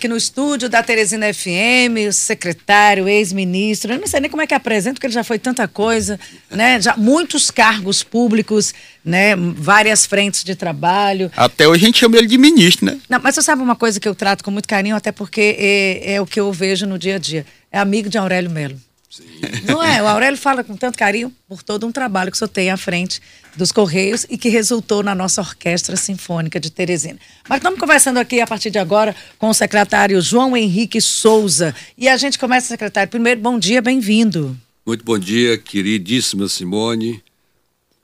aqui no estúdio da Teresina FM, o secretário, ex-ministro, eu não sei nem como é que apresento, porque ele já foi tanta coisa, né? Já muitos cargos públicos, né? Várias frentes de trabalho. Até hoje a gente chama ele de ministro, né? Não, mas você sabe uma coisa que eu trato com muito carinho, até porque é, é o que eu vejo no dia a dia. É amigo de Aurélio Melo. Não é? O Aurélio fala com tanto carinho por todo um trabalho que o senhor tem à frente dos Correios e que resultou na nossa Orquestra Sinfônica de Teresina. Mas estamos conversando aqui a partir de agora com o secretário João Henrique Souza. E a gente começa, secretário. Primeiro, bom dia, bem-vindo. Muito bom dia, queridíssima Simone.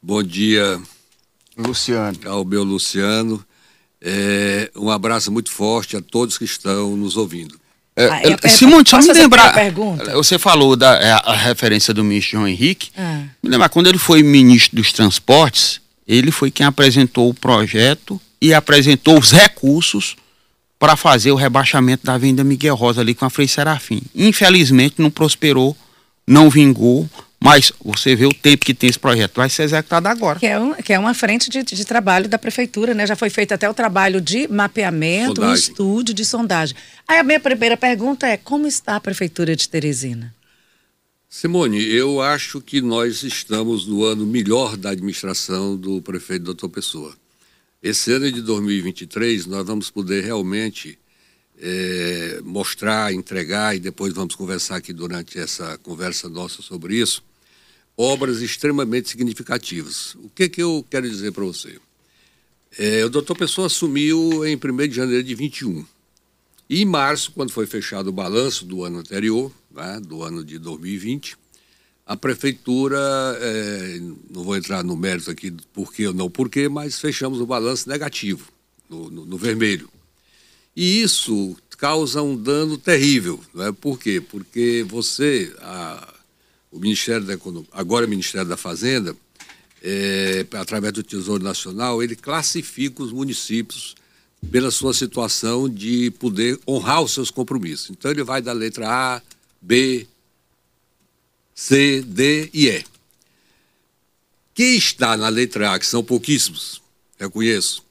Bom dia, Luciano. Ao meu Luciano. É, um abraço muito forte a todos que estão nos ouvindo. É, ah, é, Simone, só me lembrar. Você falou da é, a referência do ministro João Henrique. Ah. Me lembrar, quando ele foi ministro dos Transportes, ele foi quem apresentou o projeto e apresentou os recursos para fazer o rebaixamento da venda Miguel Rosa ali com a Frei Serafim. Infelizmente não prosperou, não vingou, mas você vê o tempo que tem esse projeto, vai ser executado agora. Que é, um, que é uma frente de, de, trabalho da prefeitura, né? Já foi feito até o trabalho de mapeamento, sondagem. um estúdio de sondagem. Aí a minha primeira pergunta é: como está a prefeitura de Teresina? Simone, eu acho que nós estamos no ano melhor da administração do prefeito doutor Pessoa. Esse ano de 2023, nós vamos poder realmente é, mostrar, entregar, e depois vamos conversar aqui durante essa conversa nossa sobre isso obras extremamente significativas. O que, que eu quero dizer para você? É, o doutor Pessoa assumiu em 1 de janeiro de 21. E em março, quando foi fechado o balanço do ano anterior, né, do ano de 2020, a prefeitura, é, não vou entrar no mérito aqui do porquê ou não porquê, mas fechamos o balanço negativo, no, no, no vermelho. E isso causa um dano terrível. Né? Por quê? Porque você, a, o Ministério da Economia, agora o Ministério da Fazenda, é, através do Tesouro Nacional, ele classifica os municípios pela sua situação de poder honrar os seus compromissos. Então ele vai da letra A, B, C, D e E. Quem está na letra A, que são pouquíssimos, eu conheço,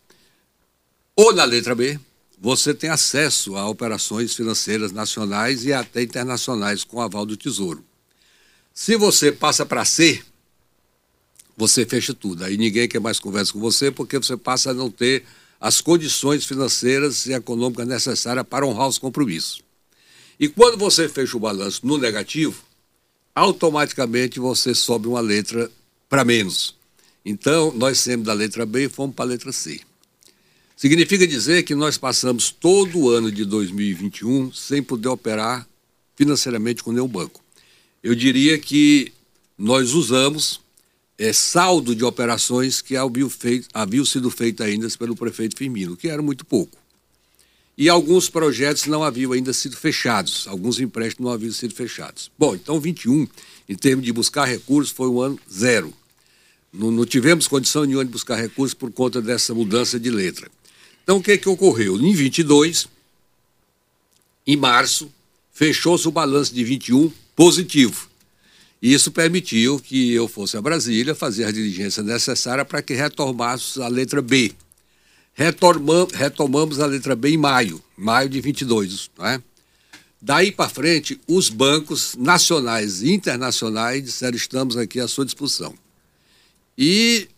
ou na letra B, você tem acesso a operações financeiras nacionais e até internacionais com aval do Tesouro. Se você passa para C, você fecha tudo. Aí ninguém quer mais conversa com você porque você passa a não ter as condições financeiras e econômicas necessárias para honrar os compromissos. E quando você fecha o balanço no negativo, automaticamente você sobe uma letra para menos. Então, nós saímos da letra B e fomos para a letra C. Significa dizer que nós passamos todo o ano de 2021 sem poder operar financeiramente com nenhum banco eu diria que nós usamos é, saldo de operações que haviam, feito, haviam sido feitas ainda pelo prefeito Firmino, que era muito pouco. E alguns projetos não haviam ainda sido fechados, alguns empréstimos não haviam sido fechados. Bom, então 21, em termos de buscar recursos, foi um ano zero. Não, não tivemos condição nenhuma de buscar recursos por conta dessa mudança de letra. Então, o que, que ocorreu? Em 22, em março, fechou-se o balanço de 21 positivo. E isso permitiu que eu fosse a Brasília fazer as diligências necessárias para que retomássemos a letra B. Retomamos, retomamos a letra B em maio, maio de 22, não é? Daí para frente, os bancos nacionais e internacionais disseram: estamos aqui à sua disposição. E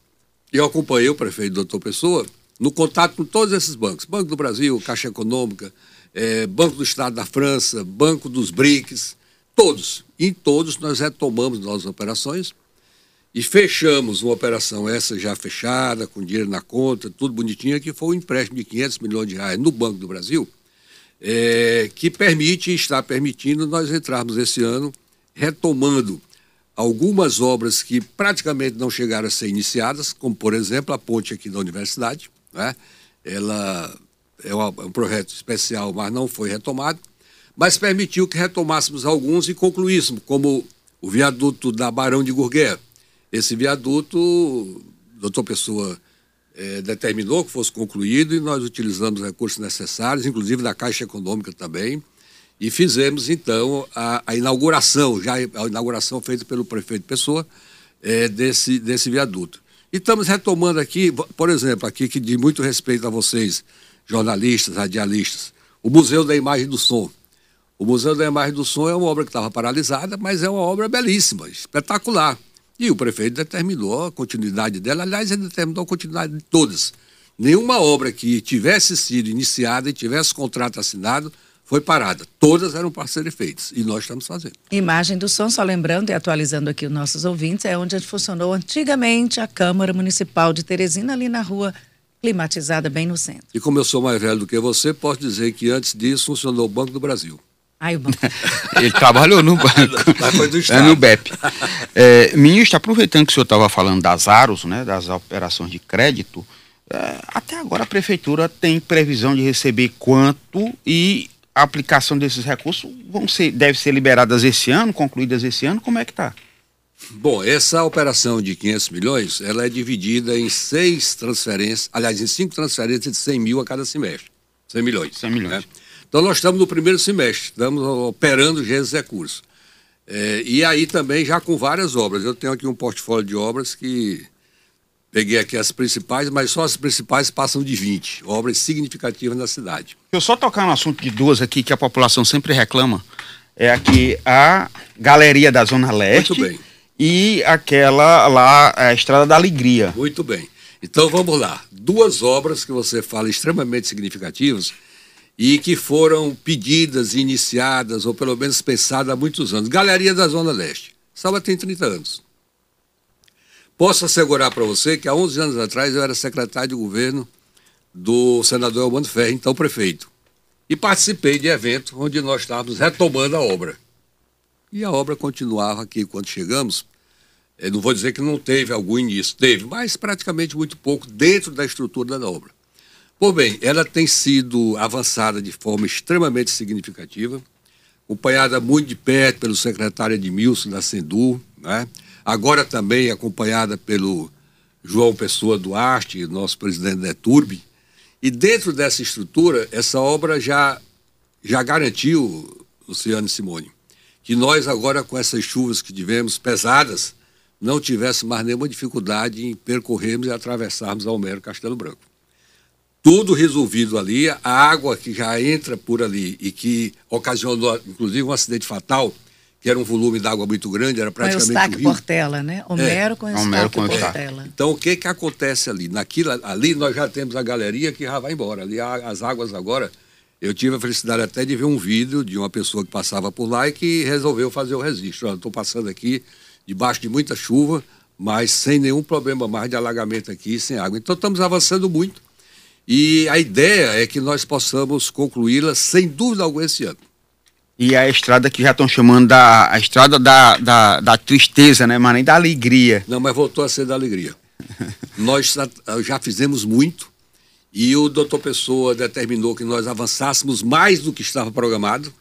eu acompanhei o prefeito doutor Pessoa no contato com todos esses bancos: Banco do Brasil, Caixa Econômica, é, Banco do Estado da França, Banco dos BRICS, Todos. Em todos nós retomamos nossas operações e fechamos uma operação essa já fechada, com dinheiro na conta, tudo bonitinho, que foi um empréstimo de 500 milhões de reais no Banco do Brasil, é, que permite está permitindo nós entrarmos esse ano retomando algumas obras que praticamente não chegaram a ser iniciadas, como, por exemplo, a ponte aqui da universidade. Né? Ela é um projeto especial, mas não foi retomado mas permitiu que retomássemos alguns e concluíssemos, como o viaduto da Barão de Gurgué. Esse viaduto, doutor Pessoa é, determinou que fosse concluído e nós utilizamos os recursos necessários, inclusive da Caixa Econômica também, e fizemos então a, a inauguração, já a inauguração feita pelo prefeito Pessoa, é, desse, desse viaduto. E estamos retomando aqui, por exemplo, aqui que de muito respeito a vocês, jornalistas, radialistas, o Museu da Imagem do Som. O Museu da Imagem do Som é uma obra que estava paralisada, mas é uma obra belíssima, espetacular. E o prefeito determinou a continuidade dela, aliás, ele determinou a continuidade de todas. Nenhuma obra que tivesse sido iniciada e tivesse contrato assinado foi parada. Todas eram para serem feitas e nós estamos fazendo. Imagem do som, só lembrando e atualizando aqui os nossos ouvintes, é onde funcionou antigamente a Câmara Municipal de Teresina, ali na rua climatizada, bem no centro. E como eu sou mais velho do que você, posso dizer que antes disso funcionou o Banco do Brasil. Ai, o banco. Ele trabalhou no banco. é no BEP. É, ministro, aproveitando que o senhor estava falando das AROS, né, das operações de crédito, é, até agora a prefeitura tem previsão de receber quanto e a aplicação desses recursos vão ser, deve ser liberadas esse ano, concluídas esse ano, como é que está? Bom, essa operação de 500 milhões, ela é dividida em seis transferências, aliás, em cinco transferências de 100 mil a cada semestre. 100 milhões. 100 milhões. Né? Então, nós estamos no primeiro semestre, estamos operando já esses recursos. É, e aí também já com várias obras. Eu tenho aqui um portfólio de obras que Peguei aqui as principais, mas só as principais passam de 20 obras significativas na cidade. Eu só tocar no assunto de duas aqui que a população sempre reclama. É aqui a Galeria da Zona Leste. Muito bem. E aquela lá, a Estrada da Alegria. Muito bem. Então vamos lá. Duas obras que você fala extremamente significativas e que foram pedidas, iniciadas, ou pelo menos pensadas há muitos anos. Galeria da Zona Leste. Salva tem 30 anos. Posso assegurar para você que há 11 anos atrás eu era secretário de governo do senador Elmano Ferri, então prefeito. E participei de evento onde nós estávamos retomando a obra. E a obra continuava aqui quando chegamos. Eu não vou dizer que não teve algum início, teve, mas praticamente muito pouco dentro da estrutura da obra. Pois bem, ela tem sido avançada de forma extremamente significativa, acompanhada muito de perto pelo secretário Edmilson da Sendu, né? Agora também acompanhada pelo João Pessoa Duarte, nosso presidente da ETURB. E dentro dessa estrutura, essa obra já, já garantiu, Luciano Simone, que nós agora com essas chuvas que tivemos pesadas, não tivéssemos mais nenhuma dificuldade em percorrermos e atravessarmos Almero Castelo Branco. Tudo resolvido ali, a água que já entra por ali e que ocasionou, inclusive, um acidente fatal, que era um volume d'água muito grande, era praticamente com Eustáquio um Portela, né? Homero é. com Eustáquio com Portela. É. Então, o que que acontece ali? Naquilo, ali nós já temos a galeria que já vai embora. Ali as águas agora... Eu tive a felicidade até de ver um vídeo de uma pessoa que passava por lá e que resolveu fazer o registro. Estou passando aqui debaixo de muita chuva, mas sem nenhum problema mais de alagamento aqui, sem água. Então estamos avançando muito e a ideia é que nós possamos concluí-la sem dúvida alguma esse ano e a estrada que já estão chamando da a estrada da, da, da, tristeza, né, mas nem da alegria. Não, mas voltou a ser da alegria. nós já fizemos muito e o doutor Pessoa determinou que nós avançássemos mais do que estava programado.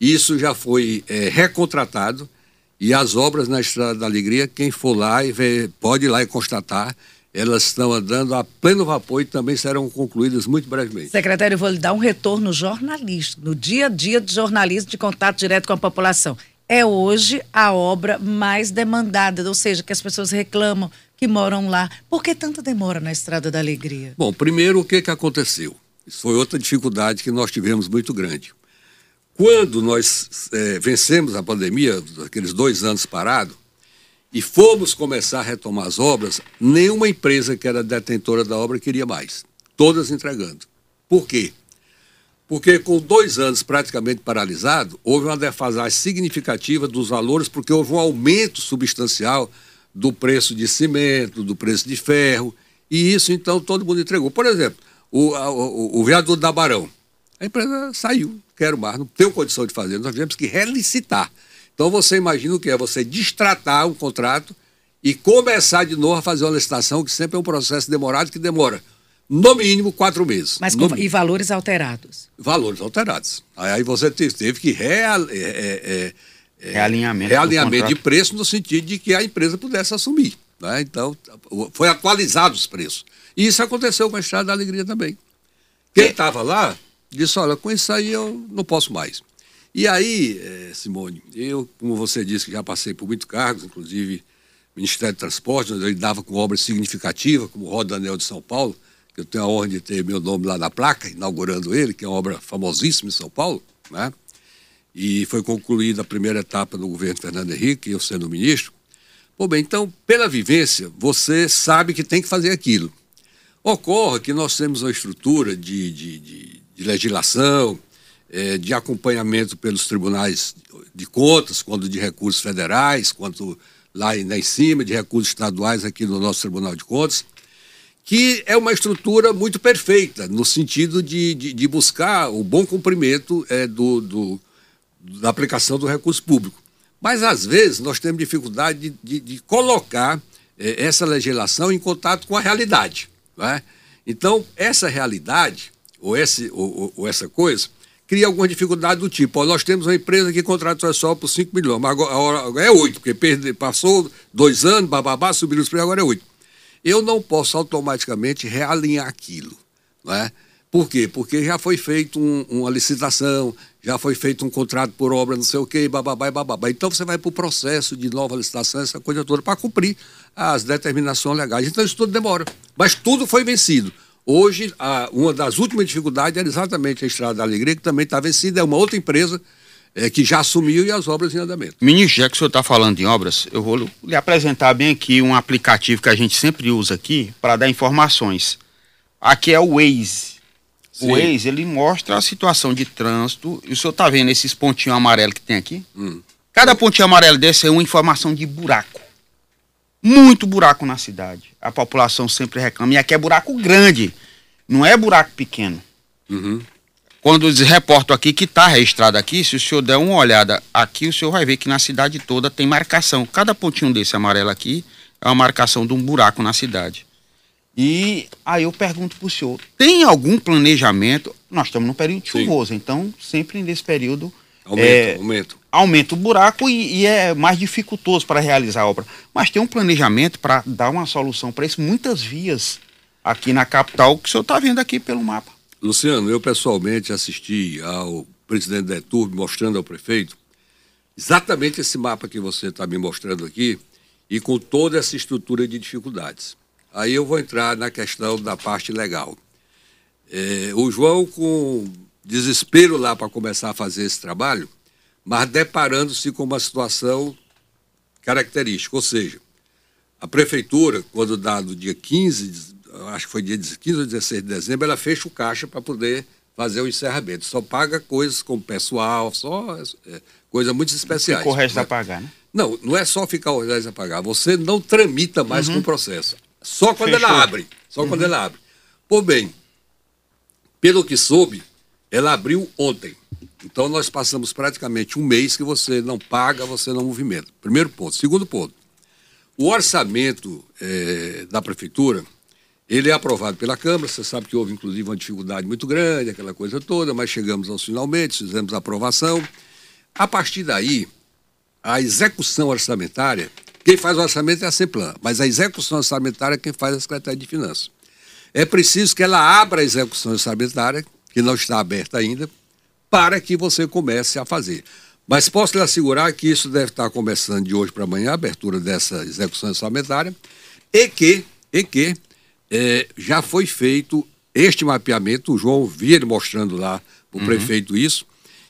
Isso já foi é, recontratado e as obras na Estrada da Alegria, quem for lá e ver, pode ir lá e constatar, elas estão andando a pleno vapor e também serão concluídas muito brevemente. Secretário, eu vou lhe dar um retorno jornalístico, no dia a dia de jornalismo de contato direto com a população. É hoje a obra mais demandada, ou seja, que as pessoas reclamam que moram lá. Por que tanta demora na Estrada da Alegria? Bom, primeiro, o que, que aconteceu? Isso foi outra dificuldade que nós tivemos muito grande. Quando nós é, vencemos a pandemia, aqueles dois anos parados, e fomos começar a retomar as obras, nenhuma empresa que era detentora da obra queria mais. Todas entregando. Por quê? Porque com dois anos praticamente paralisado, houve uma defasagem significativa dos valores, porque houve um aumento substancial do preço de cimento, do preço de ferro, e isso então todo mundo entregou. Por exemplo, o, o, o viaduto da Barão. A empresa saiu, quero mais, não tenho condição de fazer, nós tivemos que relicitar. Então você imagina o que é você destratar um contrato e começar de novo a fazer uma licitação, que sempre é um processo demorado, que demora no mínimo quatro meses. Mas com, e valores alterados? Valores alterados. Aí você teve que real, é, é, é, realinhamento, realinhamento de preço no sentido de que a empresa pudesse assumir. Né? Então, foi atualizado os preços. E isso aconteceu com a Estrada da Alegria também. Quem estava lá disse, olha, com isso aí eu não posso mais. E aí, eh, Simone, eu, como você disse, que já passei por muitos cargos, inclusive Ministério de Transporte, onde eu lidava com obras significativas, como o Roda Anel de São Paulo, que eu tenho a honra de ter meu nome lá na placa, inaugurando ele, que é uma obra famosíssima em São Paulo, né? E foi concluída a primeira etapa do governo Fernando Henrique, eu sendo ministro. Pô, bem, então, pela vivência, você sabe que tem que fazer aquilo. Ocorre que nós temos uma estrutura de, de, de, de legislação, é, de acompanhamento pelos tribunais de contas, quando de recursos federais, quanto lá, lá em cima, de recursos estaduais aqui no nosso Tribunal de Contas, que é uma estrutura muito perfeita, no sentido de, de, de buscar o bom cumprimento é, do, do, da aplicação do recurso público. Mas, às vezes, nós temos dificuldade de, de, colocar é, essa legislação em contato com a realidade. Né? Então, essa realidade, ou, esse, ou, ou essa coisa, cria alguma dificuldade do tipo, ó, nós temos uma empresa que contrata só por 5 milhões, mas agora, agora é 8, porque perde, passou dois anos, bababá, subiu os preços, agora é 8. Eu não posso automaticamente realinhar aquilo. Não é? Por quê? Porque já foi feita um, uma licitação, já foi feito um contrato por obra, não sei o quê, bababá e bababá. Então você vai para o processo de nova licitação, essa coisa toda, para cumprir as determinações legais. Então isso tudo demora. Mas tudo foi vencido. Hoje, a, uma das últimas dificuldades era exatamente a Estrada da Alegria, que também está vencida, é uma outra empresa é, que já assumiu e as obras em andamento. Ministro, já que o senhor está falando em obras, eu vou lhe apresentar bem aqui um aplicativo que a gente sempre usa aqui para dar informações. Aqui é o Waze. Sim. O Waze, ele mostra a situação de trânsito. E o senhor está vendo esses pontinhos amarelos que tem aqui? Hum. Cada pontinho amarelo desse é uma informação de buraco muito buraco na cidade. A população sempre reclama. E aqui é buraco grande, não é buraco pequeno. Uhum. Quando eles reportam aqui que está registrado aqui, se o senhor der uma olhada aqui, o senhor vai ver que na cidade toda tem marcação. Cada pontinho desse amarelo aqui é uma marcação de um buraco na cidade. E aí eu pergunto para o senhor, tem algum planejamento? Nós estamos no período chuvoso, então sempre nesse período Aumento, é, aumento. Aumenta o buraco e, e é mais dificultoso para realizar a obra. Mas tem um planejamento para dar uma solução para isso. Muitas vias aqui na capital que o senhor está vendo aqui pelo mapa. Luciano, eu pessoalmente assisti ao presidente da ETURB mostrando ao prefeito exatamente esse mapa que você está me mostrando aqui e com toda essa estrutura de dificuldades. Aí eu vou entrar na questão da parte legal. É, o João, com desespero lá para começar a fazer esse trabalho, mas deparando-se com uma situação característica, ou seja, a prefeitura, quando dado dia 15, acho que foi dia 15 ou 16 de dezembro, ela fecha o caixa para poder fazer o encerramento. Só paga coisas como pessoal, só é, coisas muito especiais. Fica o resto né? a pagar, né? Não, não é só ficar o resto a pagar. Você não tramita mais uhum. com o processo. Só quando Fechou. ela abre. Só uhum. quando ela abre. Por bem, pelo que soube, ela abriu ontem. Então nós passamos praticamente um mês que você não paga, você não movimenta. Primeiro ponto. Segundo ponto. O orçamento é, da prefeitura, ele é aprovado pela Câmara. Você sabe que houve inclusive uma dificuldade muito grande, aquela coisa toda, mas chegamos aos finalmente, fizemos a aprovação. A partir daí, a execução orçamentária, quem faz o orçamento é a CEPLAN, mas a execução orçamentária é quem faz a Secretaria de Finanças. É preciso que ela abra a execução orçamentária, que não está aberta ainda, para que você comece a fazer. Mas posso lhe assegurar que isso deve estar começando de hoje para amanhã, a abertura dessa execução orçamentária, e que, e que é, já foi feito este mapeamento, o João Vieira mostrando lá para o uhum. prefeito isso,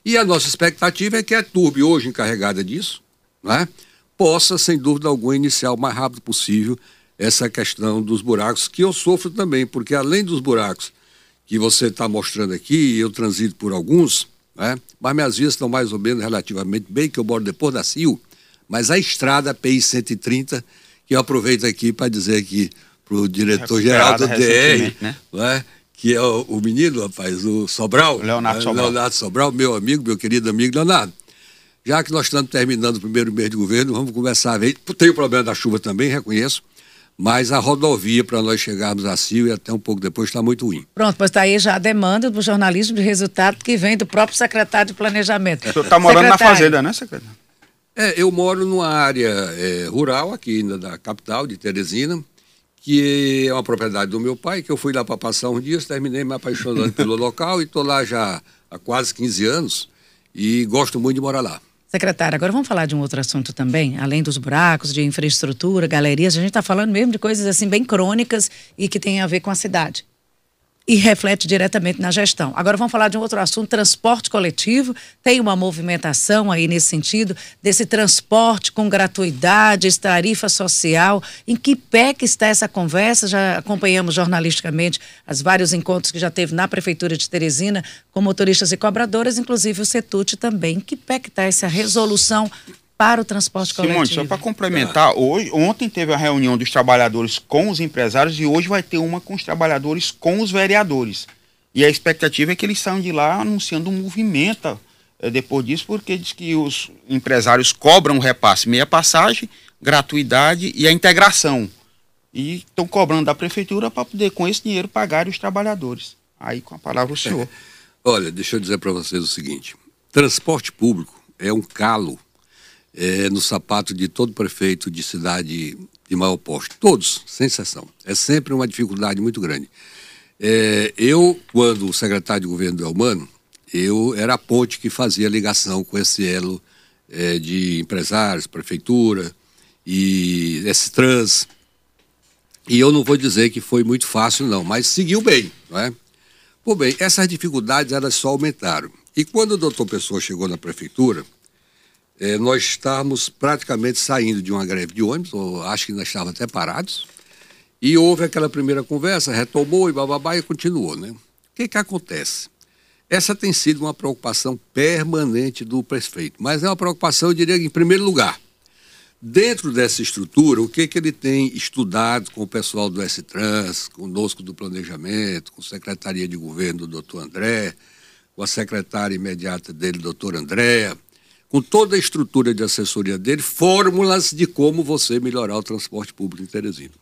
e a nossa expectativa é que a TURB, hoje encarregada disso, né, possa, sem dúvida alguma, iniciar o mais rápido possível essa questão dos buracos, que eu sofro também, porque além dos buracos que você está mostrando aqui, eu transito por alguns, né? mas minhas vias estão mais ou menos relativamente bem, que eu moro depois da CIO, mas a estrada PI 130, que eu aproveito aqui para dizer aqui para o diretor-geral do DR, né? né? que é o, o, menino, rapaz, o Sobral, Leonardo né? Sobral. Leonardo Sobral, meu amigo, meu querido amigo Leonardo. Já que nós estamos terminando o primeiro mês de governo, vamos começar a ver. Tem o problema da chuva também, reconheço mas a rodovia para nós chegarmos a Sil e até um pouco depois está muito ruim. Pronto, pois está aí já a demanda do jornalismo de resultado que vem do próprio secretário de Planejamento. O senhor está morando secretário. na fazenda, né, secretário? É, eu moro numa área é, rural aqui ainda da capital, de Teresina, que é uma propriedade do meu pai, que eu fui lá para passar uns dias, terminei me apaixonando pelo local e estou lá já há quase 15 anos e gosto muito de morar lá. Secretária, agora vamos falar de um outro assunto também, além dos buracos, de infraestrutura, galerias, a gente está falando mesmo de coisas assim bem crônicas e que tem a ver com a cidade. E reflete diretamente na gestão. Agora vamos falar de um outro assunto, transporte coletivo. Tem uma movimentação aí nesse sentido, desse transporte com gratuidade, tarifa social. Em que pé que está essa conversa? Já acompanhamos jornalisticamente os vários encontros que já teve na Prefeitura de Teresina com motoristas e cobradoras, inclusive o Setut também. Em que pé que está essa resolução para o transporte coletivo. Simone, só para complementar, hoje, ontem teve a reunião dos trabalhadores com os empresários e hoje vai ter uma com os trabalhadores com os vereadores. E a expectativa é que eles saiam de lá anunciando um movimento é, depois disso, porque diz que os empresários cobram o repasse meia passagem, gratuidade e a integração. E estão cobrando da prefeitura para poder, com esse dinheiro, pagar os trabalhadores. Aí, com a palavra, o senhor. Olha, deixa eu dizer para vocês o seguinte: transporte público é um calo é, no sapato de todo prefeito de cidade de maior porte. Todos, sem exceção. É sempre uma dificuldade muito grande. É, eu, quando secretário de governo do Elmano, eu era a ponte que fazia ligação com esse elo é, de empresários, prefeitura e esse trans. E eu não vou dizer que foi muito fácil, não, mas seguiu bem, não é? Bem, essas dificuldades elas só aumentaram. E quando o doutor Pessoa chegou na prefeitura, é, nós estávamos praticamente saindo de uma greve de ônibus, ou acho que nós estávamos até parados, e houve aquela primeira conversa, retomou e bababá e continuou, né? O que que acontece? Essa tem sido uma preocupação permanente do prefeito, mas é uma preocupação, eu diria, em primeiro lugar. Dentro dessa estrutura, o que, que ele tem estudado com o pessoal do S-Trans, conosco do planejamento, com a Secretaria de Governo do doutor André, com a secretária imediata dele, doutor Andréa, com toda a estrutura de assessoria dele, fórmulas de como você melhorar o transporte público em Teresina.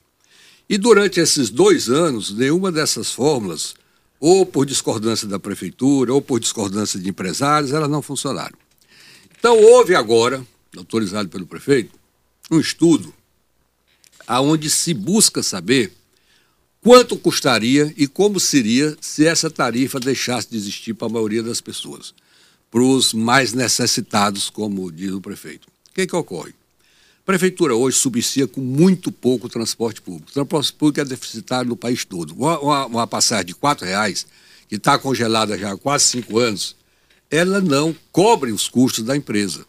E durante esses dois anos, nenhuma dessas fórmulas, ou por discordância da prefeitura, ou por discordância de empresários, elas não funcionaram. Então, houve agora, autorizado pelo prefeito, um estudo aonde se busca saber quanto custaria e como seria se essa tarifa deixasse de existir para a maioria das pessoas para os mais necessitados, como diz o prefeito. O que, que ocorre? A prefeitura hoje subsidia com muito pouco o transporte público. O transporte público é deficitário no país todo. Uma, uma, uma passagem de R$ reais, que está congelada já há quase cinco anos, ela não cobre os custos da empresa.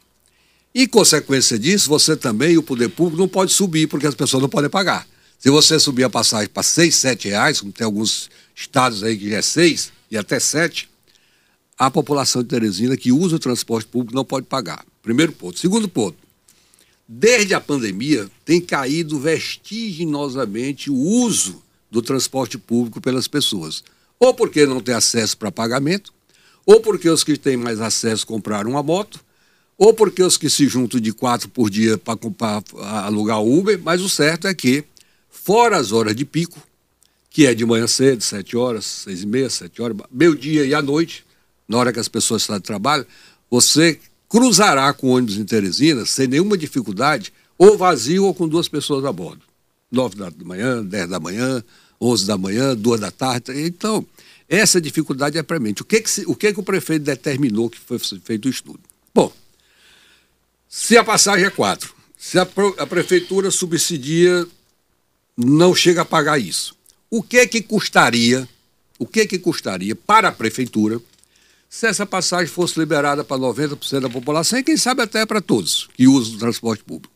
E, consequência disso, você também o poder público não pode subir, porque as pessoas não podem pagar. Se você subir a passagem para seis, sete reais, como tem alguns estados aí que já é seis e até sete, a população de Teresina que usa o transporte público não pode pagar. Primeiro ponto. Segundo ponto. Desde a pandemia, tem caído vertiginosamente o uso do transporte público pelas pessoas. Ou porque não tem acesso para pagamento, ou porque os que têm mais acesso compraram uma moto, ou porque os que se juntam de quatro por dia para alugar Uber, mas o certo é que, fora as horas de pico, que é de manhã cedo, sete horas, seis e meia, sete horas, meio dia e à noite, na hora que as pessoas estão de trabalho, você cruzará com ônibus em Teresina sem nenhuma dificuldade, ou vazio ou com duas pessoas a bordo. Nove da manhã, dez da manhã, onze da manhã, duas da tarde. Então, essa dificuldade é premente. O que, que, o, que, que o prefeito determinou que foi feito o estudo? Bom, se a passagem é quatro, se a, a prefeitura subsidia, não chega a pagar isso. O que que custaria, o que que custaria para a prefeitura se essa passagem fosse liberada para 90% da população e quem sabe até para todos que usam o transporte público.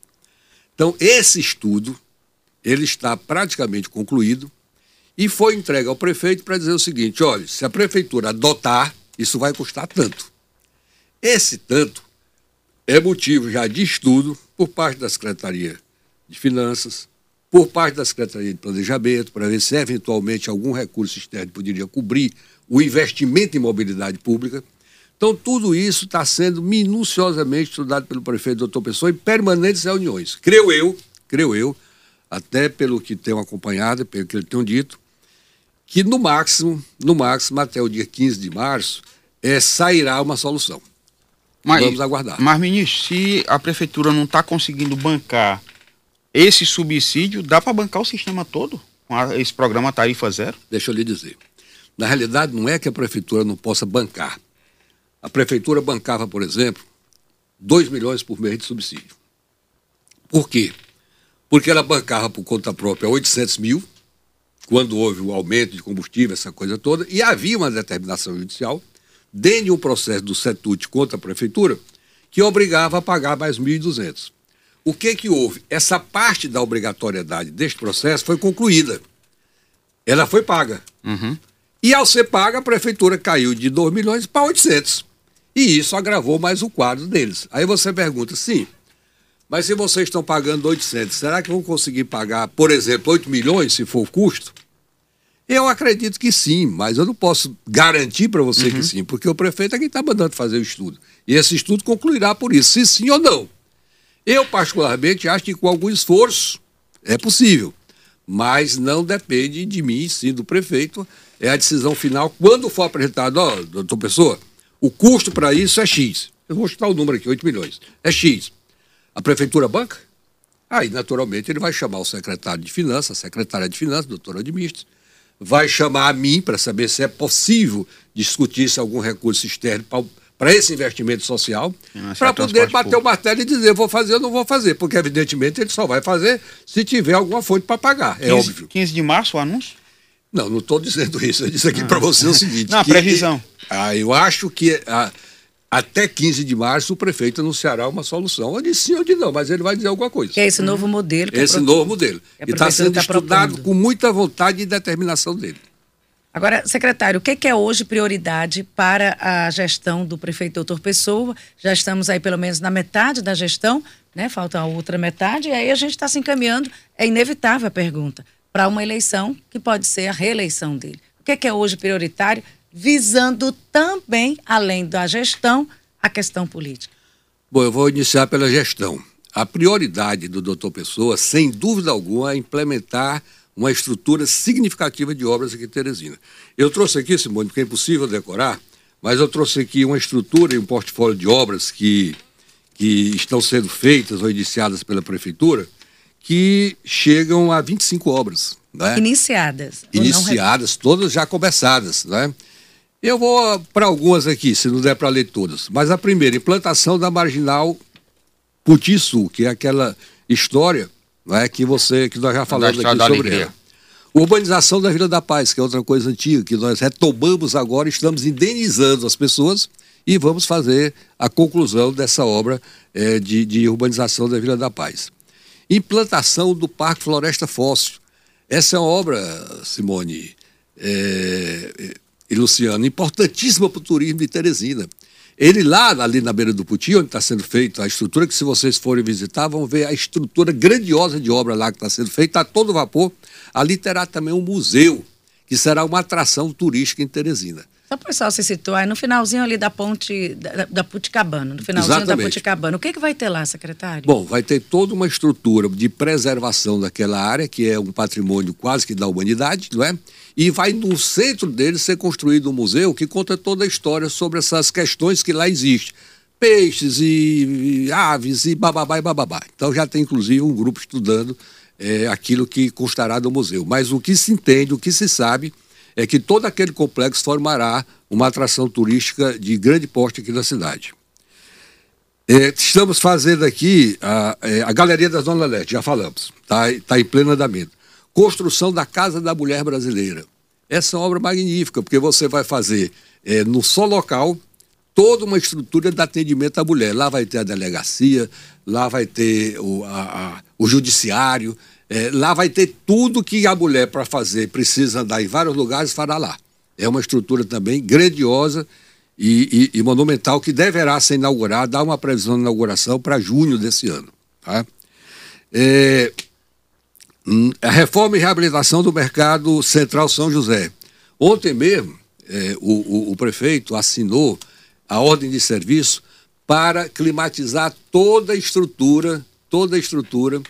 Então, esse estudo, ele está praticamente concluído e foi entregue ao prefeito para dizer o seguinte, olha, se a prefeitura adotar, isso vai custar tanto. Esse tanto é motivo já de estudo por parte da Secretaria de Finanças, por parte da Secretaria de Planejamento, para ver se eventualmente algum recurso externo poderia cobrir o investimento em mobilidade pública. Então, tudo isso está sendo minuciosamente estudado pelo prefeito doutor Pessoa em permanentes reuniões. Creio eu, creio eu, até pelo que tenho acompanhado, pelo que ele tem dito, que no máximo, no máximo, até o dia 15 de março, é, sairá uma solução. Mas, Vamos aguardar. Mas, ministro, se a prefeitura não está conseguindo bancar esse subsídio, dá para bancar o sistema todo esse programa Tarifa Zero? Deixa eu lhe dizer. Na realidade, não é que a prefeitura não possa bancar. A prefeitura bancava, por exemplo, 2 milhões por mês de subsídio. Por quê? Porque ela bancava por conta própria 800 mil, quando houve o aumento de combustível, essa coisa toda, e havia uma determinação judicial, dentro de um processo do CETUT contra a prefeitura, que obrigava a pagar mais 1.200. O que que houve? Essa parte da obrigatoriedade deste processo foi concluída. Ela foi paga. Uhum. E ao ser paga, a prefeitura caiu de 2 milhões para 800. E isso agravou mais o quadro deles. Aí você pergunta, sim, mas se vocês estão pagando 800, será que vão conseguir pagar, por exemplo, 8 milhões, se for o custo? Eu acredito que sim, mas eu não posso garantir para você uhum. que sim, porque o prefeito é quem está mandando fazer o estudo. E esse estudo concluirá por isso, se sim ou não. Eu, particularmente, acho que com algum esforço é possível, mas não depende de mim, sim do prefeito. É a decisão final. Quando for apresentado, ó, doutor Pessoa, o custo para isso é X. Eu vou chutar o número aqui, 8 milhões. É X. A prefeitura banca? Aí, naturalmente, ele vai chamar o secretário de Finanças, a secretária de Finanças, doutor Admistres, vai chamar a mim para saber se é possível discutir se algum recurso externo para esse investimento social, para poder bater público. o martelo e dizer vou fazer ou não vou fazer, porque evidentemente ele só vai fazer se tiver alguma fonte para pagar, é 15, óbvio. 15 de março o anúncio? Não, não estou dizendo isso, eu disse aqui ah. para você o seguinte. Não, que, previsão. Ah, eu acho que... Ah, até 15 de março o prefeito anunciará uma solução. Ou de sim ou de não, mas ele vai dizer alguma coisa. Que é esse novo modelo. esse pro... novo modelo. E está sendo tá estudado propondo. com muita vontade e determinação dele. Agora, secretário, o que é hoje prioridade para a gestão do prefeito doutor Pessoa? Já estamos aí pelo menos na metade da gestão, né? Falta a outra metade, e aí a gente está se encaminhando, é inevitável a pergunta, para uma eleição que pode ser a reeleição dele. O que é hoje prioritário visando também, além da gestão, a questão política? Bom, eu vou iniciar pela gestão. A prioridade do doutor Pessoa, sem dúvida alguma, é implementar uma estrutura significativa de obras aqui em Teresina. Eu trouxe aqui, Simone, porque é impossível decorar, mas eu trouxe aqui uma estrutura e um portfólio de obras que, que estão sendo feitas ou iniciadas pela Prefeitura, que chegam a 25 obras. Né? Iniciadas. Iniciadas, todas já começadas. Né? Eu vou para algumas aqui, se não der para ler todas. Mas a primeira, implantação da marginal Puti Sul, que é aquela história é, que você que nós já falamos aqui sobre alegria. ela. Urbanização da Vila da Paz, que é outra coisa antiga, que nós retomamos agora, estamos indenizando as pessoas e vamos fazer a conclusão dessa obra é, de, de urbanização da Vila da Paz. Implantação do Parque Floresta Fóssil. Essa é uma obra, Simone, é, e Luciano, importantíssima para o turismo de Teresina. Ele lá, ali na beira do Puti, onde está sendo feita a estrutura, que se vocês forem visitar, vão ver a estrutura grandiosa de obra lá que está sendo feita, está todo vapor. Ali terá também um museu, que será uma atração turística em Teresina. Só para o pessoal se situar, no finalzinho ali da ponte da, da Puticabana, no finalzinho Exatamente. da Puticabana, o que, que vai ter lá, secretário? Bom, vai ter toda uma estrutura de preservação daquela área, que é um patrimônio quase que da humanidade, não é? E vai no centro dele ser construído um museu que conta toda a história sobre essas questões que lá existem. Peixes e, e aves e bababá e bababá. Então já tem inclusive um grupo estudando é, aquilo que constará do museu. Mas o que se entende, o que se sabe é que todo aquele complexo formará uma atração turística de grande porte aqui na cidade. É, estamos fazendo aqui a, é, a Galeria da Zona Leste, já falamos, está tá em pleno andamento. Construção da Casa da Mulher Brasileira. Essa é uma obra magnífica, porque você vai fazer é, no só local toda uma estrutura de atendimento à mulher. Lá vai ter a delegacia, lá vai ter o, a, a, o judiciário, é, lá vai ter tudo que a mulher, para fazer, precisa andar em vários lugares, fará lá. É uma estrutura também grandiosa e, e, e monumental que deverá ser inaugurada, dá uma previsão de inauguração para junho desse ano. Tá? É, hum, a reforma e reabilitação do mercado central São José. Ontem mesmo, é, o, o, o prefeito assinou a ordem de serviço para climatizar toda a estrutura, toda a estrutura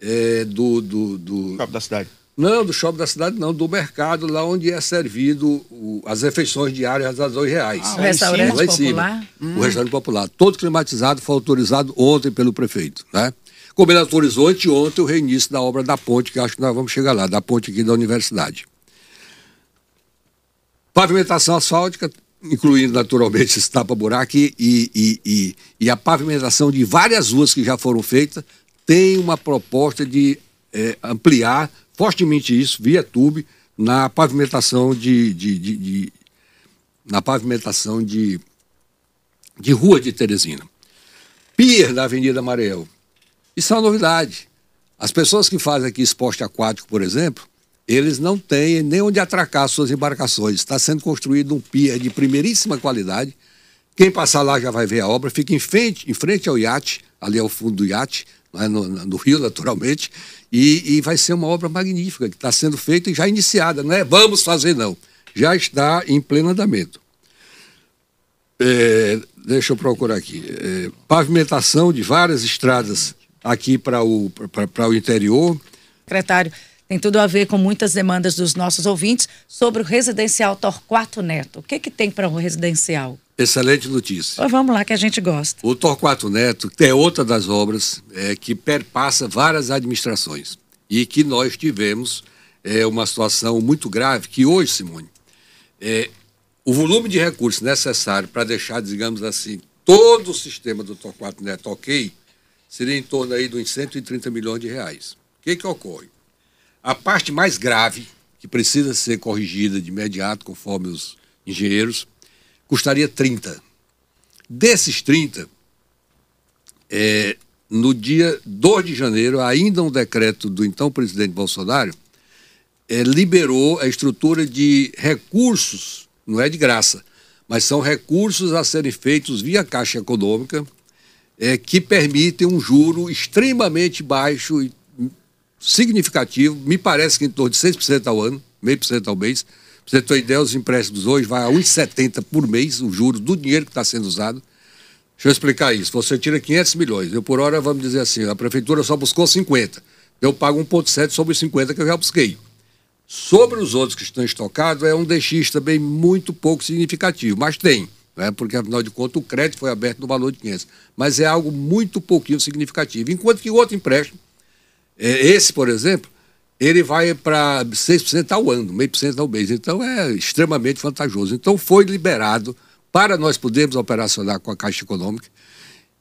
é, do, do, do. Shopping da cidade. Não, do shopping da cidade, não, do mercado, lá onde é servido o, as refeições diárias a dois reais. Ah, o restaurante lá em popular? Hum. O restaurante popular. Todo climatizado, foi autorizado ontem pelo prefeito. Né? Como ele autorizou anteontem o reinício da obra da ponte, que acho que nós vamos chegar lá, da ponte aqui da universidade. Pavimentação asfáltica, incluindo naturalmente esse tapa-buraco e, e, e, e, a pavimentação de várias ruas que já foram feitas, tem uma proposta de é, ampliar fortemente isso, via tube, na pavimentação de, de, de, de na pavimentação de, de rua de Teresina. Pier da Avenida Mareel. Isso é uma novidade. As pessoas que fazem aqui esporte aquático, por exemplo, eles não têm nem onde atracar suas embarcações. Está sendo construído um pier de primeiríssima qualidade. Quem passar lá já vai ver a obra. Fica em frente, em frente ao iate, ali ao fundo do iate, no, no, rio, naturalmente. E, e vai ser uma obra magnífica que está sendo feita e já iniciada. Não é vamos fazer, não. Já está em pleno andamento. É, deixa eu procurar aqui. É, pavimentação de várias estradas aqui para o, o interior. Secretário, tem tudo a ver com muitas demandas dos nossos ouvintes sobre o residencial Torquato Neto. O que, que tem para o residencial? Excelente notícia. Pois vamos lá, que a gente gosta. O Torquato Neto é outra das obras é, que perpassa várias administrações e que nós tivemos é, uma situação muito grave que hoje, Simone, é, o volume de recursos necessário para deixar, digamos assim, todo o sistema do Torquato Neto ok, seria em torno aí de uns 130 milhões de reais. O que, que ocorre? A parte mais grave, que precisa ser corrigida de imediato, conforme os engenheiros, custaria 30. Desses 30, é, no dia 2 de janeiro, ainda um decreto do então presidente Bolsonaro é, liberou a estrutura de recursos, não é de graça, mas são recursos a serem feitos via Caixa Econômica, é, que permitem um juro extremamente baixo e significativo, me parece que em torno de 6% ao ano, meio por cento ao mês. Pra você ter ideia, os empréstimos hoje vai a 1,70 por mês, o juro do dinheiro que está sendo usado. Deixa eu explicar isso. Você tira 500 milhões, eu por hora, vamos dizer assim, a prefeitura só buscou 50. Eu pago 1,7 sobre os 50 que eu já busquei. Sobre os outros que estão estocados, é um DX também muito pouco significativo, mas tem né? porque afinal de contas o crédito foi aberto no valor de 500. Mas é algo muito pouquinho significativo. Enquanto que outro empréstimo, é, esse, por exemplo, ele vai para 6% ao ano, meio por cento ao mês. Então é extremamente vantajoso. Então foi liberado para nós podermos operacionar com a Caixa Econômica.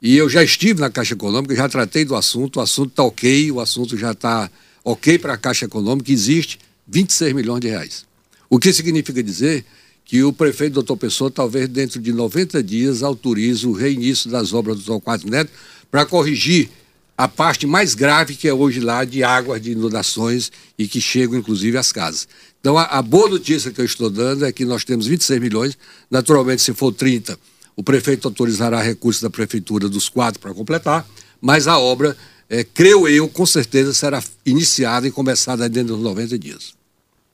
E eu já estive na Caixa Econômica, já tratei do assunto, o assunto está ok, o assunto já está ok para a Caixa Econômica, existe 26 milhões de reais. O que significa dizer que o prefeito doutor Pessoa, talvez dentro de 90 dias, autorize o reinício das obras do Torquato Neto para corrigir a parte mais grave que é hoje lá de águas, de inundações e que chegam inclusive às casas. Então a, a, boa notícia que eu estou dando é que nós temos 26 milhões, naturalmente se for 30, o prefeito autorizará recursos da prefeitura dos quatro para completar, mas a obra, é, creio eu, com certeza será iniciada e começada dentro dos 90 dias.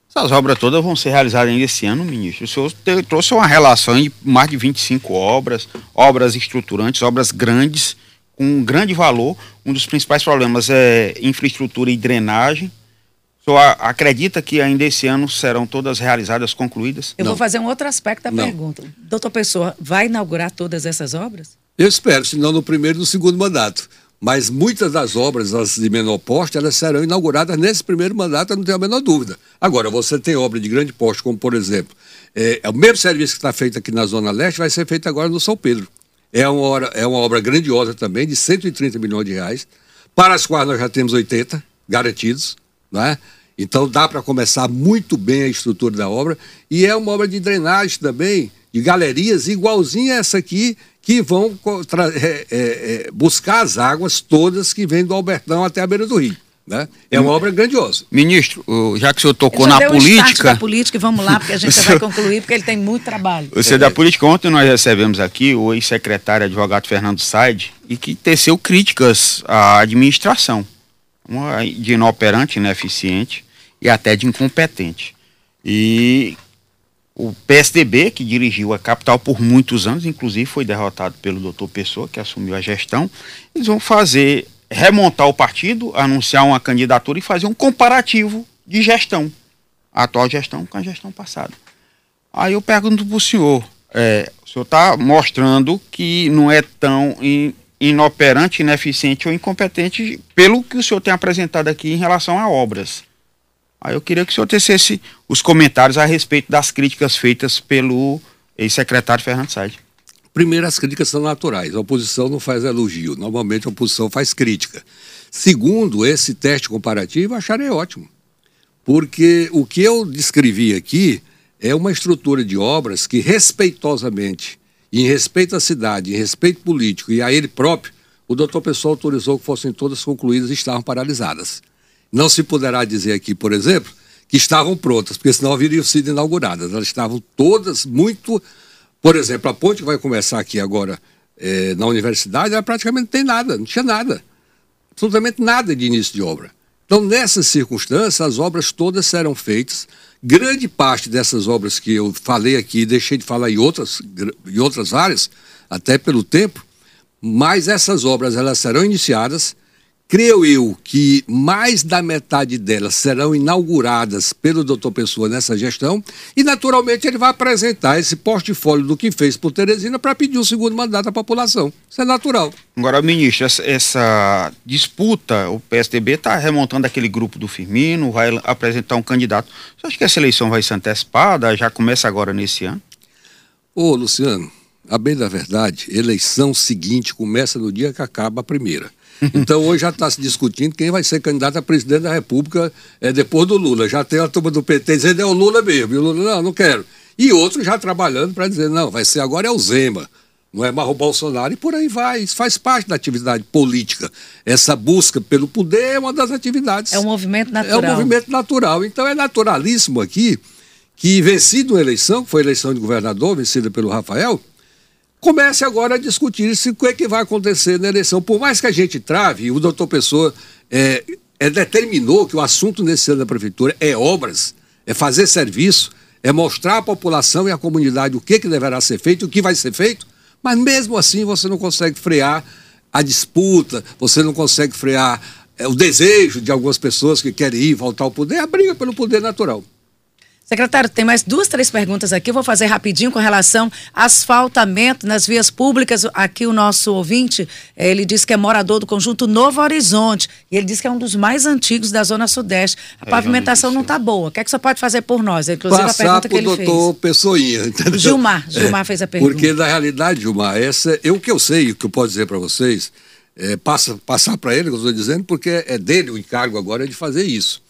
Essas obras todas vão ser realizadas ainda esse ano, ministro. O senhor trouxe uma relação de mais de 25 obras, obras estruturantes, obras grandes, com um grande valor. Um dos principais problemas é infraestrutura e drenagem. O senhor acredita que ainda esse ano serão todas realizadas, concluídas? Eu Não. vou fazer um outro aspecto da Não. pergunta. Doutor Pessoa, vai inaugurar todas essas obras? Eu espero, se não no primeiro e no segundo mandato. Mas muitas das obras, as de menor porte, elas serão inauguradas nesse primeiro mandato, não tenho a menor dúvida. Agora, você tem obra de grande porte, como por exemplo, é, é o mesmo serviço que está feito aqui na Zona Leste, vai ser feito agora no São Pedro. É uma, obra, é uma obra grandiosa também, de 130 milhões de reais, para as quais nós já temos 80 garantidos, não é? Então dá para começar muito bem a estrutura da obra. E é uma obra de drenagem também, de galerias, igualzinha essa aqui, que vão é, é, é, buscar as águas todas que vêm do Albertão até a beira do rio. Né? É uma obra grandiosa. Ministro, já que o senhor tocou na política. da política, vamos lá, porque a gente vai concluir, porque ele tem muito trabalho. Você é da política, ontem nós recebemos aqui o ex-secretário advogado Fernando Said, e que teceu críticas à administração, uma de inoperante, ineficiente e até de incompetente. E o PSDB, que dirigiu a capital por muitos anos, inclusive foi derrotado pelo doutor Pessoa, que assumiu a gestão, eles vão fazer, remontar o partido, anunciar uma candidatura e fazer um comparativo de gestão, a atual gestão com a gestão passada. Aí eu pergunto para o senhor, é, o senhor está mostrando que não é tão in, inoperante, ineficiente ou incompetente pelo que o senhor tem apresentado aqui em relação a obras. Aí eu queria que o senhor tecesse os comentários a respeito das críticas feitas pelo ex-secretário Fernando Said. Primeiro, as críticas são naturais. A oposição não faz elogio. Normalmente a oposição faz crítica. Segundo, esse teste comparativo, acharei ótimo. Porque o que eu descrevi aqui é uma estrutura de obras que, respeitosamente, em respeito à cidade, em respeito político e a ele próprio, o doutor Pessoa autorizou que fossem todas concluídas e estavam paralisadas. Não se poderá dizer aqui, por exemplo, que estavam prontas, porque senão haveriam sido inauguradas. Elas estavam todas muito. Por exemplo, a ponte que vai começar aqui agora é, na universidade, ela praticamente não tem nada, não tinha nada. Absolutamente nada de início de obra. Então, nessas circunstâncias, as obras todas serão feitas. Grande parte dessas obras que eu falei aqui, deixei de falar em outras, em outras áreas, até pelo tempo, mas essas obras elas serão iniciadas Creio eu que mais da metade delas serão inauguradas pelo doutor Pessoa nessa gestão e, naturalmente, ele vai apresentar esse portfólio do que fez por Teresina para pedir o um segundo mandato à população. Isso é natural. Agora, ministro, essa, essa disputa, o PSDB está remontando aquele grupo do Firmino, vai apresentar um candidato. Você acha que essa eleição vai ser antecipada? Já começa agora nesse ano? Ô, Luciano, a bem da verdade, eleição seguinte começa no dia que acaba a primeira. Então hoje já está se discutindo quem vai ser candidato a presidente da República é, depois do Lula. Já tem a turma do PT dizendo é o Lula mesmo. E o Lula, não, não quero. E outros já trabalhando para dizer, não, vai ser agora é o Zema, não é mais o Bolsonaro, e por aí vai. Isso faz parte da atividade política. Essa busca pelo poder é uma das atividades. É um movimento natural. É um movimento natural. Então é naturalíssimo aqui que, vencido uma eleição, que foi a eleição de governador, vencida pelo Rafael, comece agora a discutir se o que, é que vai acontecer na eleição. Por mais que a gente trave, o doutor Pessoa é, é, determinou que o assunto nesse ano da prefeitura é obras, é fazer serviço, é mostrar à população e à comunidade o que, que deverá ser feito, o que vai ser feito, mas mesmo assim você não consegue frear a disputa, você não consegue frear é, o desejo de algumas pessoas que querem ir voltar ao poder, a briga pelo poder natural. Secretário, tem mais duas, três perguntas aqui. Eu vou fazer rapidinho com relação a asfaltamento nas vias públicas. Aqui o nosso ouvinte, ele diz que é morador do conjunto Novo Horizonte. E ele diz que é um dos mais antigos da Zona Sudeste. A é, pavimentação não está boa. O que é que você pode fazer por nós? Inclusive Passar a pergunta que ele fez. doutor Pessoinha. Entendeu? Gilmar, Gilmar é, fez a pergunta. Porque na realidade, Gilmar, essa, eu que eu sei, o que eu posso dizer para vocês, é, passa, passar para ele, que eu estou dizendo, porque é dele o encargo agora de fazer isso.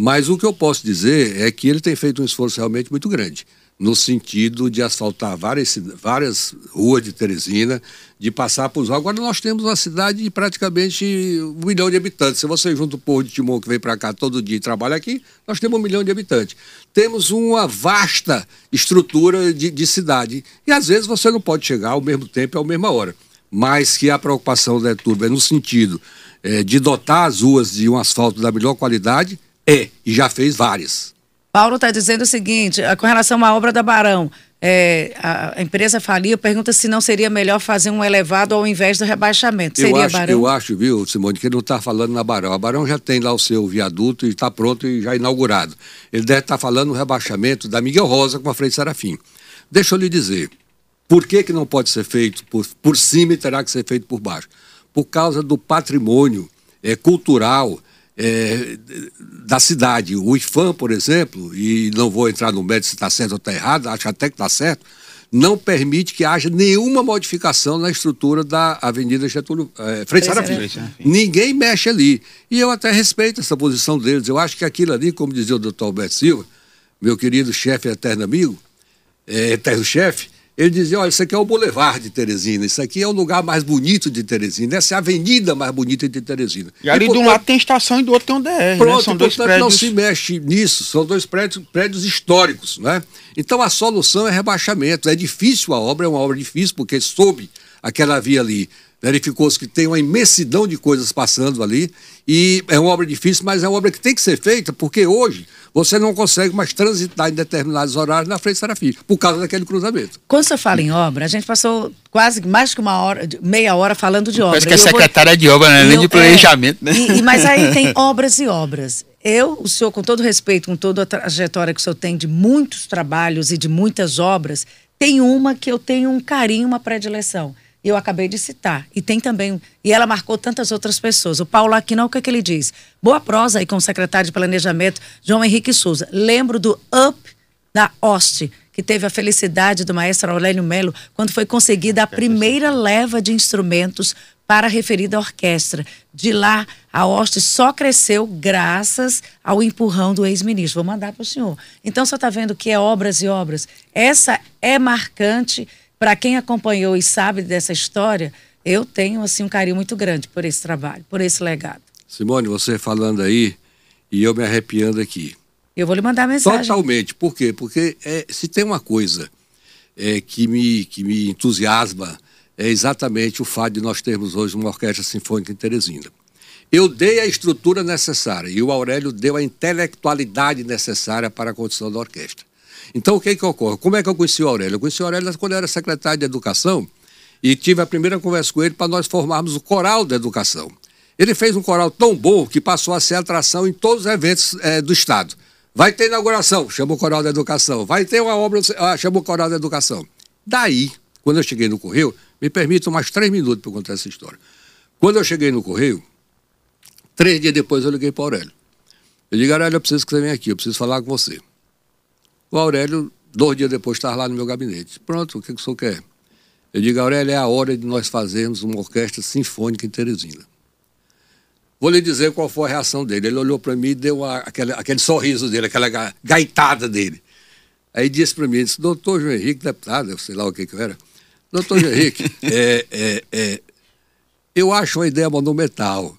Mas o que eu posso dizer é que ele tem feito um esforço realmente muito grande, no sentido de asfaltar várias, várias ruas de Teresina, de passar por. Agora nós temos uma cidade de praticamente um milhão de habitantes. Se você junta o povo de Timon que vem para cá todo dia e trabalha aqui, nós temos um milhão de habitantes. Temos uma vasta estrutura de, de cidade. E às vezes você não pode chegar ao mesmo tempo e à mesma hora. Mas que a preocupação da Turba é no sentido é, de dotar as ruas de um asfalto da melhor qualidade é, e já fez várias. Paulo está dizendo o seguinte, com relação à obra da Barão, é, a, empresa faliu, pergunta se não seria melhor fazer um elevado ao invés do rebaixamento. Seria eu acho, Barão? Eu acho, viu, Simone, que ele não está falando na Barão. A Barão já tem lá o seu viaduto e está pronto e já inaugurado. Ele deve estar tá falando no rebaixamento da Miguel Rosa com a Frei Serafim. Deixa eu lhe dizer, por que, que não pode ser feito por, por cima e terá que ser feito por baixo? Por causa do patrimônio é, cultural é, da cidade. O IFAM, por exemplo, e não vou entrar no mérito se está certo ou está errado, acho até que está certo, não permite que haja nenhuma modificação na estrutura da Avenida Getúlio é, Frei Sarafim. Ninguém mexe ali. E eu até respeito essa posição deles. Eu acho que aquilo ali, como dizia o doutor Alberto Silva, meu querido chefe eterno amigo, é, eterno chefe, ele dizia: olha, isso aqui é o Boulevard de Teresina, isso aqui é o lugar mais bonito de Teresina, essa é a avenida mais bonita de Teresina. E ali e, de um lado tem estação e do outro tem um DR. Né? Pronto, né? são dois prédios. não se mexe nisso, são dois prédios, prédios históricos, né? Então a solução é rebaixamento. É difícil a obra, é uma obra difícil, porque soube aquela via ali verificou-se que tem uma imensidão de coisas passando ali e é uma obra difícil, mas é uma obra que tem que ser feita porque hoje você não consegue mais transitar em determinados horários na frente de Serafim, por causa daquele cruzamento. Quando você fala em obra, a gente passou quase mais que uma hora, meia hora falando de obra. Parece que é secretária vou... de obra, né? nem de planejamento, é... né? E, mas aí tem obras e obras. Eu, o senhor, com todo respeito, com toda a trajetória que o senhor tem de muitos trabalhos e de muitas obras, tem uma que eu tenho um carinho, uma predileção eu acabei de citar. E tem também, e ela marcou tantas outras pessoas. O Paulo Aquino, o que, é que ele diz? Boa prosa aí com o secretário de Planejamento, João Henrique Souza. Lembro do UP da Oste, que teve a felicidade do maestro Aurélio Melo quando foi conseguida a primeira leva de instrumentos para a referida orquestra. De lá, a hoste só cresceu graças ao empurrão do ex-ministro. Vou mandar para o senhor. Então, você está vendo que é obras e obras. Essa é marcante para quem acompanhou e sabe dessa história. Eu tenho assim um carinho muito grande por esse trabalho, por esse legado. Simone, você falando aí e eu me arrepiando aqui. Eu vou lhe mandar mensagem. Totalmente. Por quê? Porque é, se tem uma coisa é, que, me, que me entusiasma é exatamente o fato de nós termos hoje uma orquestra sinfônica em Teresina. Eu dei a estrutura necessária e o Aurélio deu a intelectualidade necessária para a condição da orquestra. Então, o que, que ocorre? Como é que eu conheci o Aurélio? Eu conheci o Aurélio quando eu era secretário de Educação e tive a primeira conversa com ele para nós formarmos o Coral da Educação. Ele fez um coral tão bom que passou a ser atração em todos os eventos é, do Estado. Vai ter inauguração, chama o Coral da Educação. Vai ter uma obra, ah, chama o Coral da Educação. Daí, quando eu cheguei no Correio, me permitam mais três minutos para contar essa história. Quando eu cheguei no Correio, três dias depois eu liguei para o Aurélio. Eu digo, Aurélio, eu preciso que você venha aqui, eu preciso falar com você. O Aurélio, dois dias depois, estava lá no meu gabinete. Pronto, o que, que o senhor quer? Eu digo, Aurélio, é a hora de nós fazermos uma orquestra sinfônica em Teresina. Vou lhe dizer qual foi a reação dele. Ele olhou para mim e deu aquele, aquele sorriso dele, aquela gaitada dele. Aí disse para mim, disse, doutor João Henrique, deputado, sei lá o que que eu era. Doutor João Henrique, é, é, é, eu acho uma ideia monumental.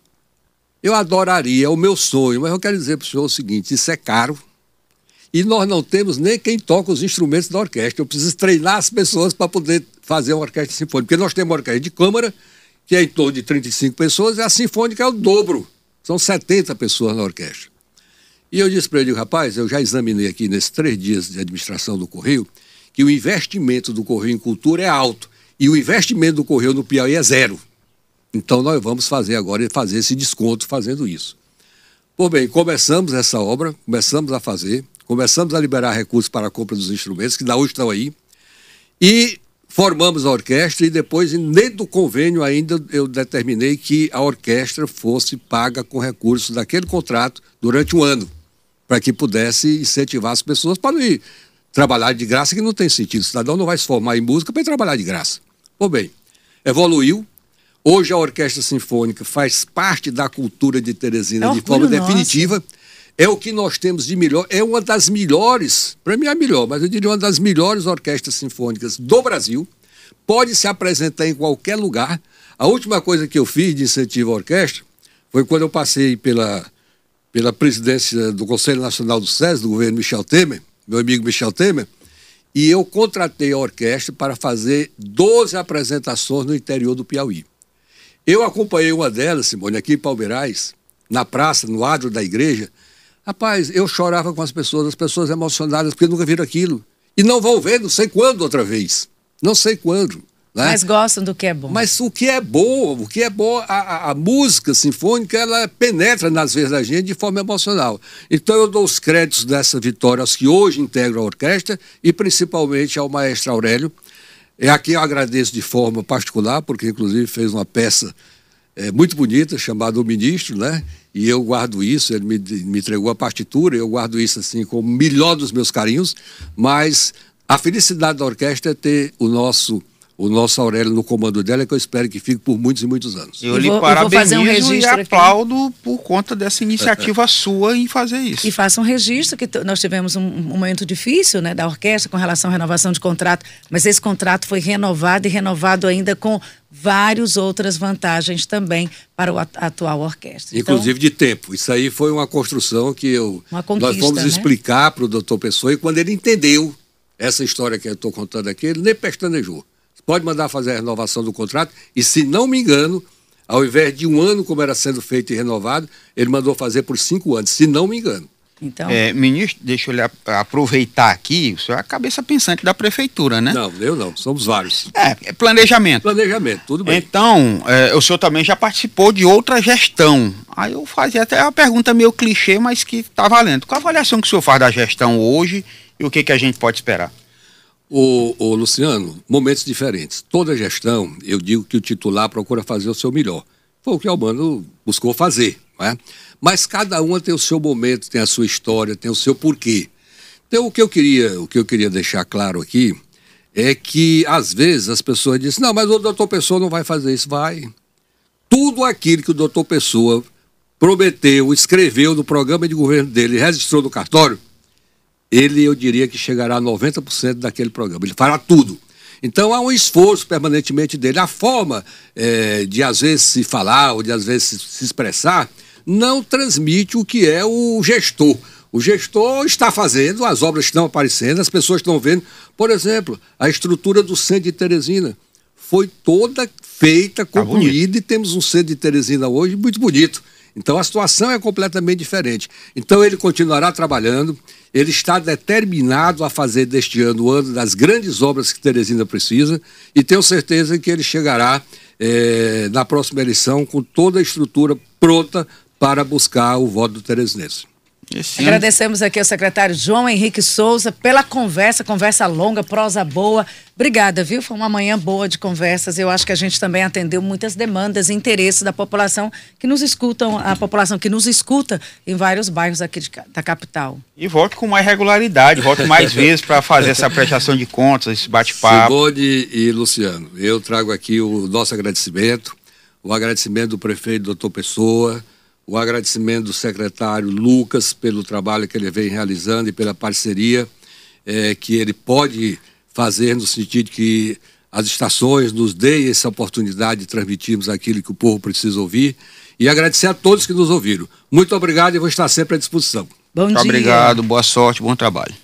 Eu adoraria, é o meu sonho, mas eu quero dizer para o senhor o seguinte, isso é caro, e nós não temos nem quem toca os instrumentos da orquestra. Eu preciso treinar as pessoas para poder fazer uma orquestra sinfônica, porque nós temos uma orquestra de câmara, que é em torno de 35 pessoas, e a Sinfônica é o dobro. São 70 pessoas na orquestra. E eu disse para ele, rapaz, eu já examinei aqui nesses três dias de administração do Correio, que o investimento do Correio em cultura é alto. E o investimento do Correio no Piauí é zero. Então nós vamos fazer agora, fazer esse desconto fazendo isso. Pois bem, começamos essa obra, começamos a fazer, começamos a liberar recursos para a compra dos instrumentos, que da hoje estão aí. E formamos a orquestra e depois, dentro do convênio ainda, eu determinei que a orquestra fosse paga com recursos daquele contrato durante um ano, para que pudesse incentivar as pessoas para não ir trabalhar de graça, que não tem sentido. O cidadão não vai se formar em música para ir trabalhar de graça. Pois bem, evoluiu. Hoje a Orquestra Sinfônica faz parte da cultura de Teresina é de forma nosso. É o que nós temos de melhor, é uma das melhores, para mim é a melhor, mas eu diria uma das melhores orquestras sinfônicas do Brasil. Pode se apresentar em qualquer lugar. A última coisa que eu fiz de incentivo à orquestra foi quando eu passei pela, pela presidência do Conselho Nacional do SES, do governo Michel Temer, meu amigo Michel Temer, e eu contratei a orquestra para fazer 12 apresentações no interior do Piauí. Eu acompanhei uma delas, Simone, aqui em Palmeirais, na praça, no adro da igreja, Rapaz, eu chorava com as pessoas, as pessoas emocionadas, porque nunca viram aquilo. E não vão ver, não sei quando outra vez. Não sei quando. Né? Mas gostam do que é bom. Mas o que é bom, o que é bom, a, a, música sinfônica, ela penetra nas vezes da gente de forma emocional. Então eu dou os créditos dessa vitória aos que hoje integram a orquestra e principalmente ao maestro Aurélio. É aqui eu agradeço de forma particular, porque inclusive fez uma peça é, muito bonita chamada O Ministro, né? E eu guardo isso, ele me, me entregou a partitura, eu guardo isso assim como o melhor dos meus carinhos, mas a felicidade da orquestra é ter o nosso o nosso Aurélio no comando dela, que eu espero que fique por muitos e muitos anos. Eu, lhe parabenizo um e aplaudo aqui. por conta dessa iniciativa sua em fazer isso. E faça um registro, que nós tivemos um, um, momento difícil né, da orquestra com relação à renovação de contrato, mas esse contrato foi renovado e renovado ainda com várias outras vantagens também para a atual orquestra. Então, Inclusive de tempo. Isso aí foi uma construção que eu nós fomos né? explicar para o doutor Pessoa e quando ele entendeu essa história que eu estou contando aqui, ele nem pestanejou pode mandar fazer a renovação do contrato, e se não me engano, ao invés de um ano, como era sendo feito e renovado, ele mandou fazer por cinco anos, se não me engano. Então... É, ministro, deixa eu lhe aproveitar aqui, o senhor é a cabeça pensante da prefeitura, né? Não, eu não, somos vários. É, é planejamento. Planejamento, tudo bem. Então, é, o senhor também já participou de outra gestão. Aí eu fazia até uma pergunta meio clichê, mas que está valendo. Qual a avaliação que o senhor faz da gestão hoje e o que, que a gente pode esperar? O, o, Luciano, momentos diferentes. Toda gestão, eu digo que o titular procura fazer o seu melhor. Foi o que o Albano buscou fazer. Não é? Mas cada uma tem o seu momento, tem a sua história, tem o seu porquê. Então, o que eu queria, o que eu queria deixar claro aqui é que, às vezes, as pessoas dizem, não, mas o doutor Pessoa não vai fazer isso. Vai. tudo aquilo que o doutor Pessoa prometeu, escreveu no programa de governo dele, registrou no cartório, ele, eu diria que chegará a 90% daquele programa. Ele fará tudo. Então há um esforço permanentemente dele. A forma é, de às vezes se falar ou de às vezes se expressar não transmite o que é o gestor. O gestor está fazendo, as obras estão aparecendo, as pessoas estão vendo. Por exemplo, a estrutura do centro de Teresina foi toda feita, tá concluída, tá e temos um centro de Teresina hoje muito bonito. Então a situação é completamente diferente. Então ele continuará trabalhando, ele está determinado a fazer deste ano o ano das grandes obras que Teresina precisa e tenho certeza que ele chegará é, na próxima eleição com toda a estrutura pronta para buscar o voto do Teresinense. Esse Agradecemos aqui ao secretário João Henrique Souza pela conversa, conversa longa, prosa boa. Obrigada, viu? Foi uma manhã boa de conversas. Eu acho que a gente também atendeu muitas demandas e interesses da população que nos escutam, a população que nos escuta em vários bairros aqui de, da capital. E volte com mais regularidade, volte mais vezes para fazer essa prestação de contas, esse bate-papo. Simone e Luciano, eu trago aqui o nosso agradecimento, o agradecimento do prefeito doutor Pessoa, o agradecimento do secretário Lucas pelo trabalho que ele vem realizando e pela parceria é, que ele pode fazer no sentido que as estações nos deem essa oportunidade de transmitirmos aquilo que o povo precisa ouvir e agradecer a todos que nos ouviram. Muito obrigado e vou estar sempre à disposição. Bom Muito dia. obrigado, boa sorte, bom trabalho.